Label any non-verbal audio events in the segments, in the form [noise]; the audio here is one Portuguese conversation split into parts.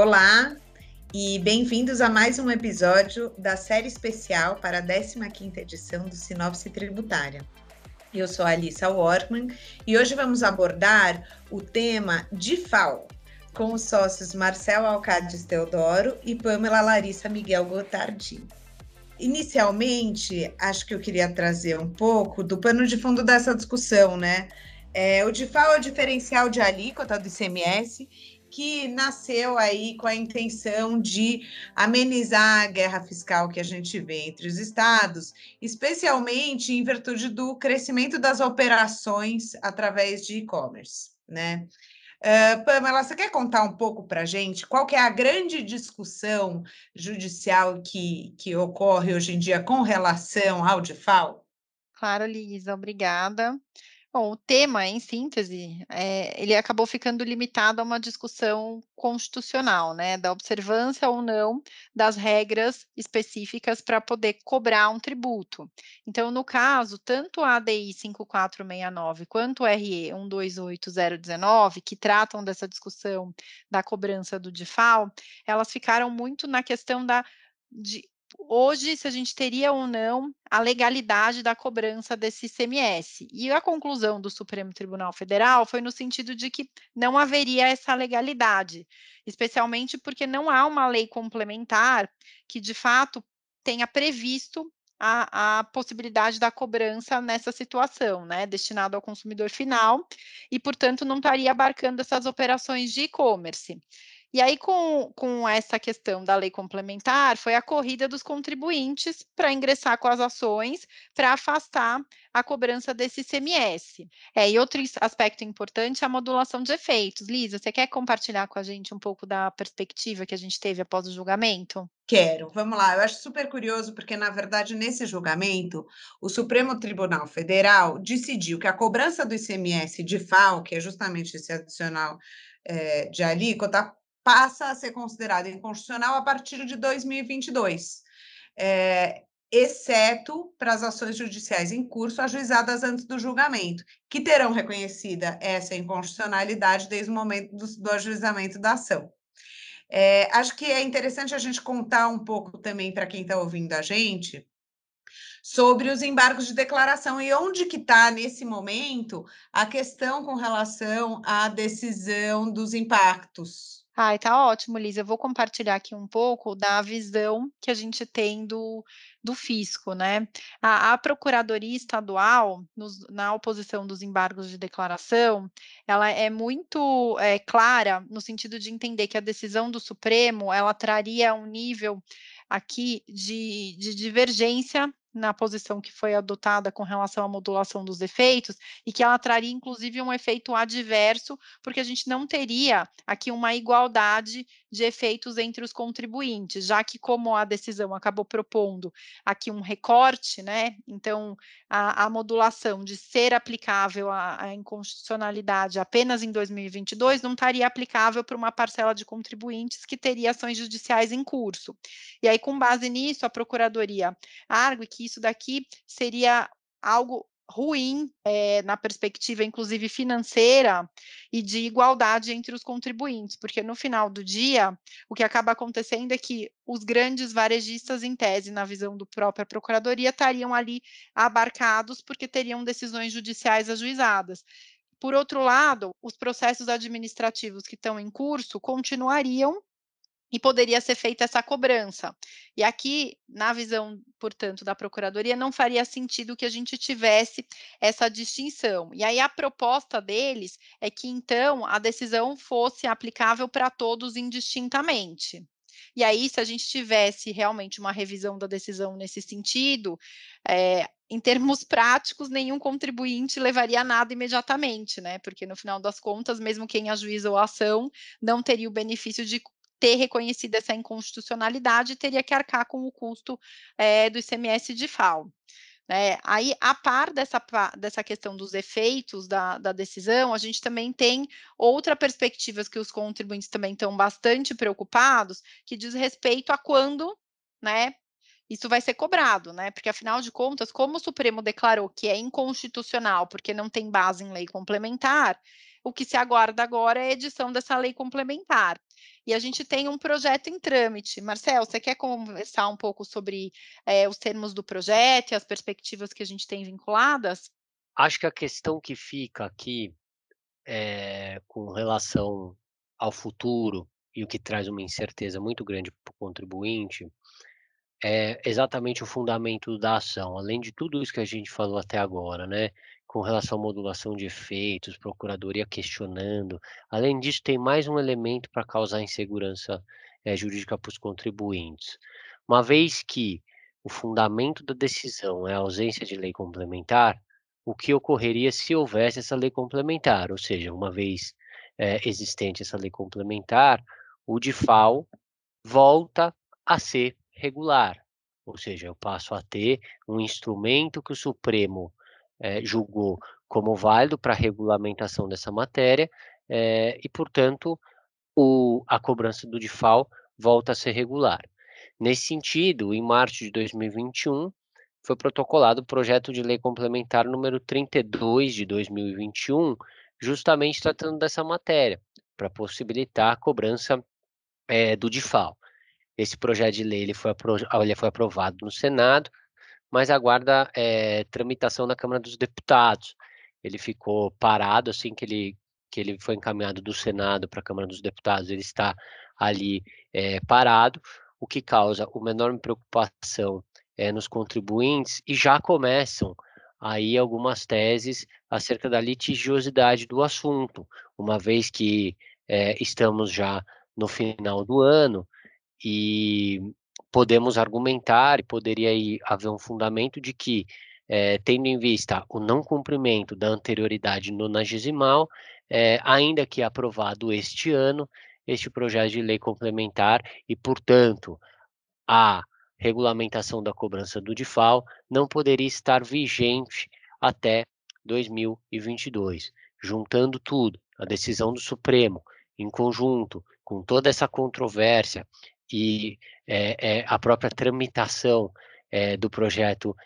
Olá e bem-vindos a mais um episódio da série especial para a 15ª edição do Sinopse Tributária. Eu sou a Alissa Workman e hoje vamos abordar o tema DIFAL com os sócios Marcel Alcades Teodoro e Pamela Larissa Miguel Gotardi. Inicialmente, acho que eu queria trazer um pouco do pano de fundo dessa discussão, né? É, o DIFAL é o diferencial de alíquota do ICMS que nasceu aí com a intenção de amenizar a guerra fiscal que a gente vê entre os estados, especialmente em virtude do crescimento das operações através de e-commerce, né? Uh, Pamela, você quer contar um pouco para a gente qual que é a grande discussão judicial que, que ocorre hoje em dia com relação ao DIFAL? Claro, Lisa, obrigada. Bom, o tema, em síntese, eh, ele acabou ficando limitado a uma discussão constitucional, né, da observância ou não das regras específicas para poder cobrar um tributo. Então, no caso, tanto a ADI 5469 quanto o RE 128019, que tratam dessa discussão da cobrança do DIFAL, elas ficaram muito na questão da de hoje se a gente teria ou não a legalidade da cobrança desse ICMS. E a conclusão do Supremo Tribunal Federal foi no sentido de que não haveria essa legalidade, especialmente porque não há uma lei complementar que de fato tenha previsto a, a, possibilidade da cobrança nessa situação, né, destinado ao consumidor final, e, portanto, não estaria abarcando essas operações de e-commerce. E aí, com, com essa questão da lei complementar, foi a corrida dos contribuintes para ingressar com as ações para afastar a cobrança desse ICMS. É, e outro aspecto importante é a modulação de efeitos. Lisa, você quer compartilhar com a gente um pouco da perspectiva que a gente teve após o julgamento? Quero, vamos lá. Eu acho super curioso, porque, na verdade, nesse julgamento, o Supremo Tribunal Federal decidiu que a cobrança do ICMS de FAO, que é justamente esse adicional é, de alíquota, passa a ser considerado inconstitucional a partir de 2022, é, exceto para as ações judiciais em curso ajuizadas antes do julgamento, que terão reconhecida essa inconstitucionalidade desde o momento do, do ajuizamento da ação. É, acho que é interessante a gente contar um pouco também para quem está ouvindo a gente sobre os embargos de declaração e onde que está nesse momento a questão com relação à decisão dos impactos Ai, tá ótimo, Liz. Eu vou compartilhar aqui um pouco da visão que a gente tem do, do fisco, né? A, a Procuradoria Estadual, nos, na oposição dos embargos de declaração, ela é muito é, clara no sentido de entender que a decisão do Supremo ela traria um nível aqui de, de divergência na posição que foi adotada com relação à modulação dos efeitos e que ela traria inclusive um efeito adverso, porque a gente não teria aqui uma igualdade de efeitos entre os contribuintes, já que como a decisão acabou propondo aqui um recorte, né? Então a, a modulação de ser aplicável à, inconstitucionalidade apenas em 2022 não estaria aplicável para uma parcela de contribuintes que teria ações judiciais em curso. E aí, com base nisso, a Procuradoria argue que isso daqui seria algo ruim é, na perspectiva, inclusive financeira e de igualdade entre os contribuintes, porque no final do dia, o que acaba acontecendo é que os grandes varejistas, em tese, na visão do própria Procuradoria, estariam ali abarcados porque teriam decisões judiciais ajuizadas. Por outro lado, os processos administrativos que estão em curso continuariam e poderia ser feita essa cobrança. E aqui, na visão, portanto, da Procuradoria, não faria sentido que a gente tivesse essa distinção. E aí a proposta deles é que, então, a decisão fosse aplicável para todos indistintamente. E aí, se a gente tivesse realmente uma revisão da decisão nesse sentido, é, em termos [laughs] práticos, nenhum contribuinte levaria nada imediatamente, né? Porque no final das contas, mesmo quem ajuizou a ação não teria o benefício de ter reconhecido essa inconstitucionalidade, teria que arcar com o custo é, do ICMS de FAO. É, aí, a par dessa, dessa questão dos efeitos da, da, decisão, a gente também tem outra perspectiva que os contribuintes também estão bastante preocupados, que diz respeito a quando, né, isso vai ser cobrado, né, porque afinal de contas, como o Supremo declarou que é inconstitucional porque não tem base em lei complementar, o que se aguarda agora é a edição dessa lei complementar. E a gente tem um projeto em trâmite. Marcel, você quer conversar um pouco sobre é, os termos do projeto e as perspectivas que a gente tem vinculadas? Acho que a questão que fica aqui é, com relação ao futuro e o que traz uma incerteza muito grande para o contribuinte é exatamente o fundamento da ação. Além de tudo isso que a gente falou até agora, né? Com relação à modulação de efeitos, procuradoria questionando. Além disso, tem mais um elemento para causar insegurança é, jurídica para os contribuintes. Uma vez que o fundamento da decisão é a ausência de lei complementar, o que ocorreria se houvesse essa lei complementar? Ou seja, uma vez é, existente essa lei complementar, o DIFAL volta a ser regular, ou seja, eu passo a ter um instrumento que o Supremo é, julgou como válido para a regulamentação dessa matéria é, e, portanto, o, a cobrança do DIFAL volta a ser regular. Nesse sentido, em março de 2021, foi protocolado o projeto de lei complementar número 32 de 2021, justamente tratando dessa matéria, para possibilitar a cobrança é, do DIFAL. Esse projeto de lei ele foi, ele foi aprovado no Senado, mas aguarda é, tramitação na Câmara dos Deputados. Ele ficou parado assim que ele, que ele foi encaminhado do Senado para a Câmara dos Deputados, ele está ali é, parado, o que causa uma enorme preocupação é, nos contribuintes e já começam aí algumas teses acerca da litigiosidade do assunto, uma vez que estamos já no final do ano, e podemos argumentar e poderia aí haver um fundamento de que, é, tendo em vista o não cumprimento da anterioridade nonagesimal, é, ainda que aprovado este ano, este projeto de lei complementar e, portanto, a regulamentação da cobrança do DIFAL não poderia estar vigente até 2022. Juntando tudo, a decisão do Supremo, em conjunto com toda essa controvérsia e é, é, a própria tramitação é, do projeto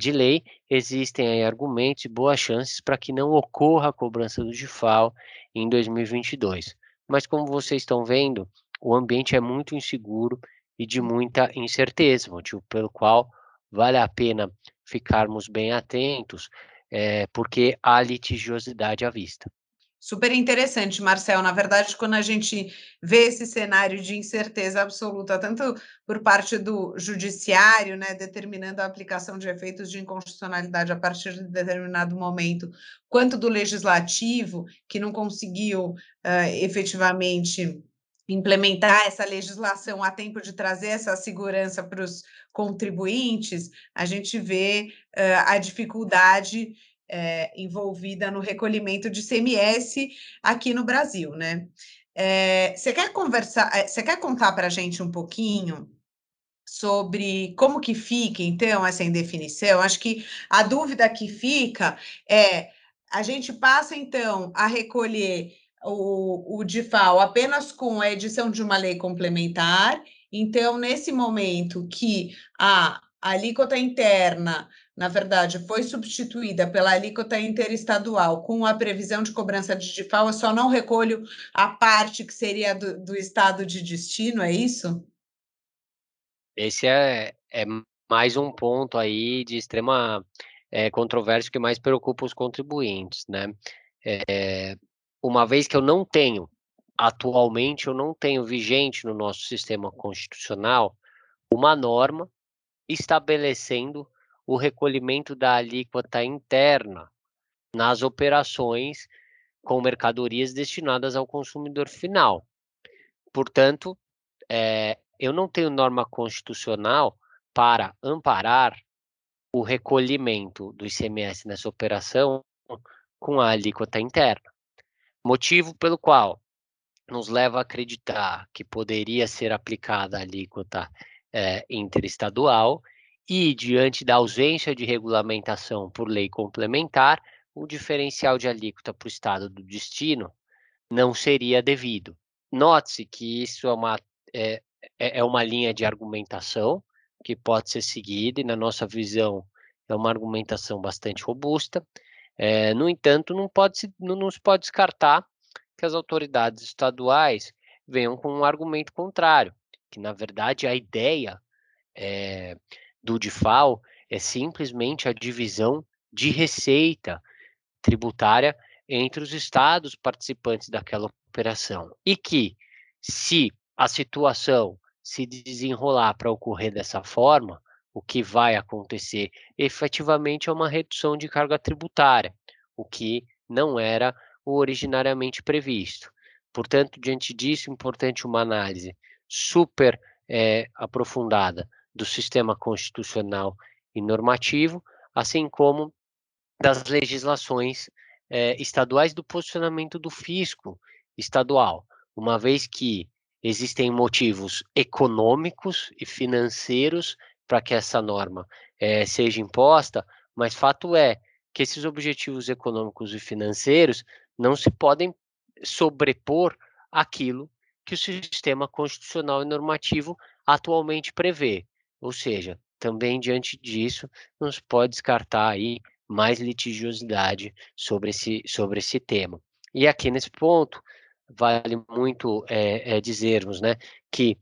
de lei, existem aí argumentos e boas chances para que não ocorra a cobrança do DIFAL em 2022. Mas como vocês estão vendo, o ambiente é muito inseguro e de muita incerteza, motivo pelo qual vale a pena ficarmos bem atentos, é, porque há litigiosidade à vista. Super interessante, Marcel. Na verdade, quando a gente vê esse cenário de incerteza absoluta, tanto por parte do judiciário, né, determinando a aplicação de efeitos de inconstitucionalidade a partir de determinado momento, quanto do legislativo, que não conseguiu uh, efetivamente implementar essa legislação a tempo de trazer essa segurança para os contribuintes, a gente vê uh, a dificuldade é, envolvida no recolhimento de CMS aqui no Brasil, né? É, você quer conversar, eh, você quer contar para a gente um pouquinho sobre como que fica, então, essa indefinição? Acho que a dúvida que fica é a gente passa, então, a recolher o, o DIFAL apenas com a edição de uma lei complementar. Então, nesse momento que a alíquota interna na verdade, foi substituída pela alíquota interestadual com a previsão de cobrança de DIFAL, eu só não recolho a parte que seria do, do estado de destino, é isso? Esse é, é mais um ponto aí de extrema é, controvérsia que mais preocupa os contribuintes, né? É, uma vez que eu não tenho, atualmente eu não tenho vigente no nosso sistema constitucional uma norma estabelecendo o recolhimento da alíquota interna nas operações com mercadorias destinadas ao consumidor final. Portanto, é, eu não tenho norma constitucional para amparar o recolhimento do ICMS nessa operação com a alíquota interna. Motivo pelo qual nos leva a acreditar que poderia ser aplicada a alíquota é, interestadual e, diante da ausência de regulamentação por lei complementar, o diferencial de alíquota para o estado do destino não seria devido. Note-se que isso é uma, é, é, é uma linha de argumentação que pode ser seguida, e na nossa visão é uma argumentação bastante robusta. É, no entanto, não, pode se, não, não se pode descartar que as autoridades estaduais venham com um argumento contrário, que na verdade a ideia é, do DIFAL é simplesmente a divisão de receita tributária entre os estados participantes daquela operação. E que, se a situação se desenrolar para ocorrer dessa forma, o que vai acontecer efetivamente é uma redução de carga tributária, o que não era originariamente previsto. Portanto, diante disso, importante uma análise super é, aprofundada do sistema constitucional e normativo, assim como das legislações é, estaduais do posicionamento do fisco estadual, uma vez que existem motivos econômicos e financeiros para que essa norma é, seja imposta, mas fato é que esses objetivos econômicos e financeiros não se podem sobrepor aquilo que o sistema constitucional e normativo atualmente prevê. Ou seja, também diante disso, não se pode descartar aí mais litigiosidade sobre esse, sobre esse tema. E aqui nesse ponto, vale muito é, é, dizermos né, que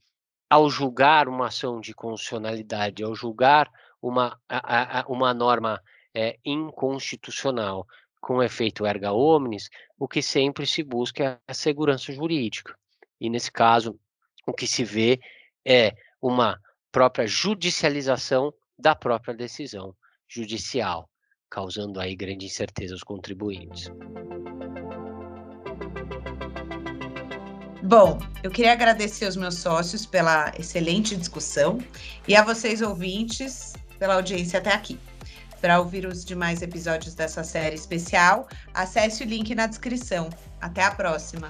ao julgar uma ação de constitucionalidade, ao julgar uma, a, a, uma norma é, inconstitucional com efeito erga omnes, o que sempre se busca é a segurança jurídica. E nesse caso, o que se vê é uma própria judicialização da própria decisão judicial causando aí grande incerteza aos contribuintes. Bom, eu queria agradecer aos meus sócios pela excelente discussão e a vocês ouvintes pela audiência até aqui. Para ouvir os demais episódios dessa série especial, acesse o link na descrição. Até a próxima!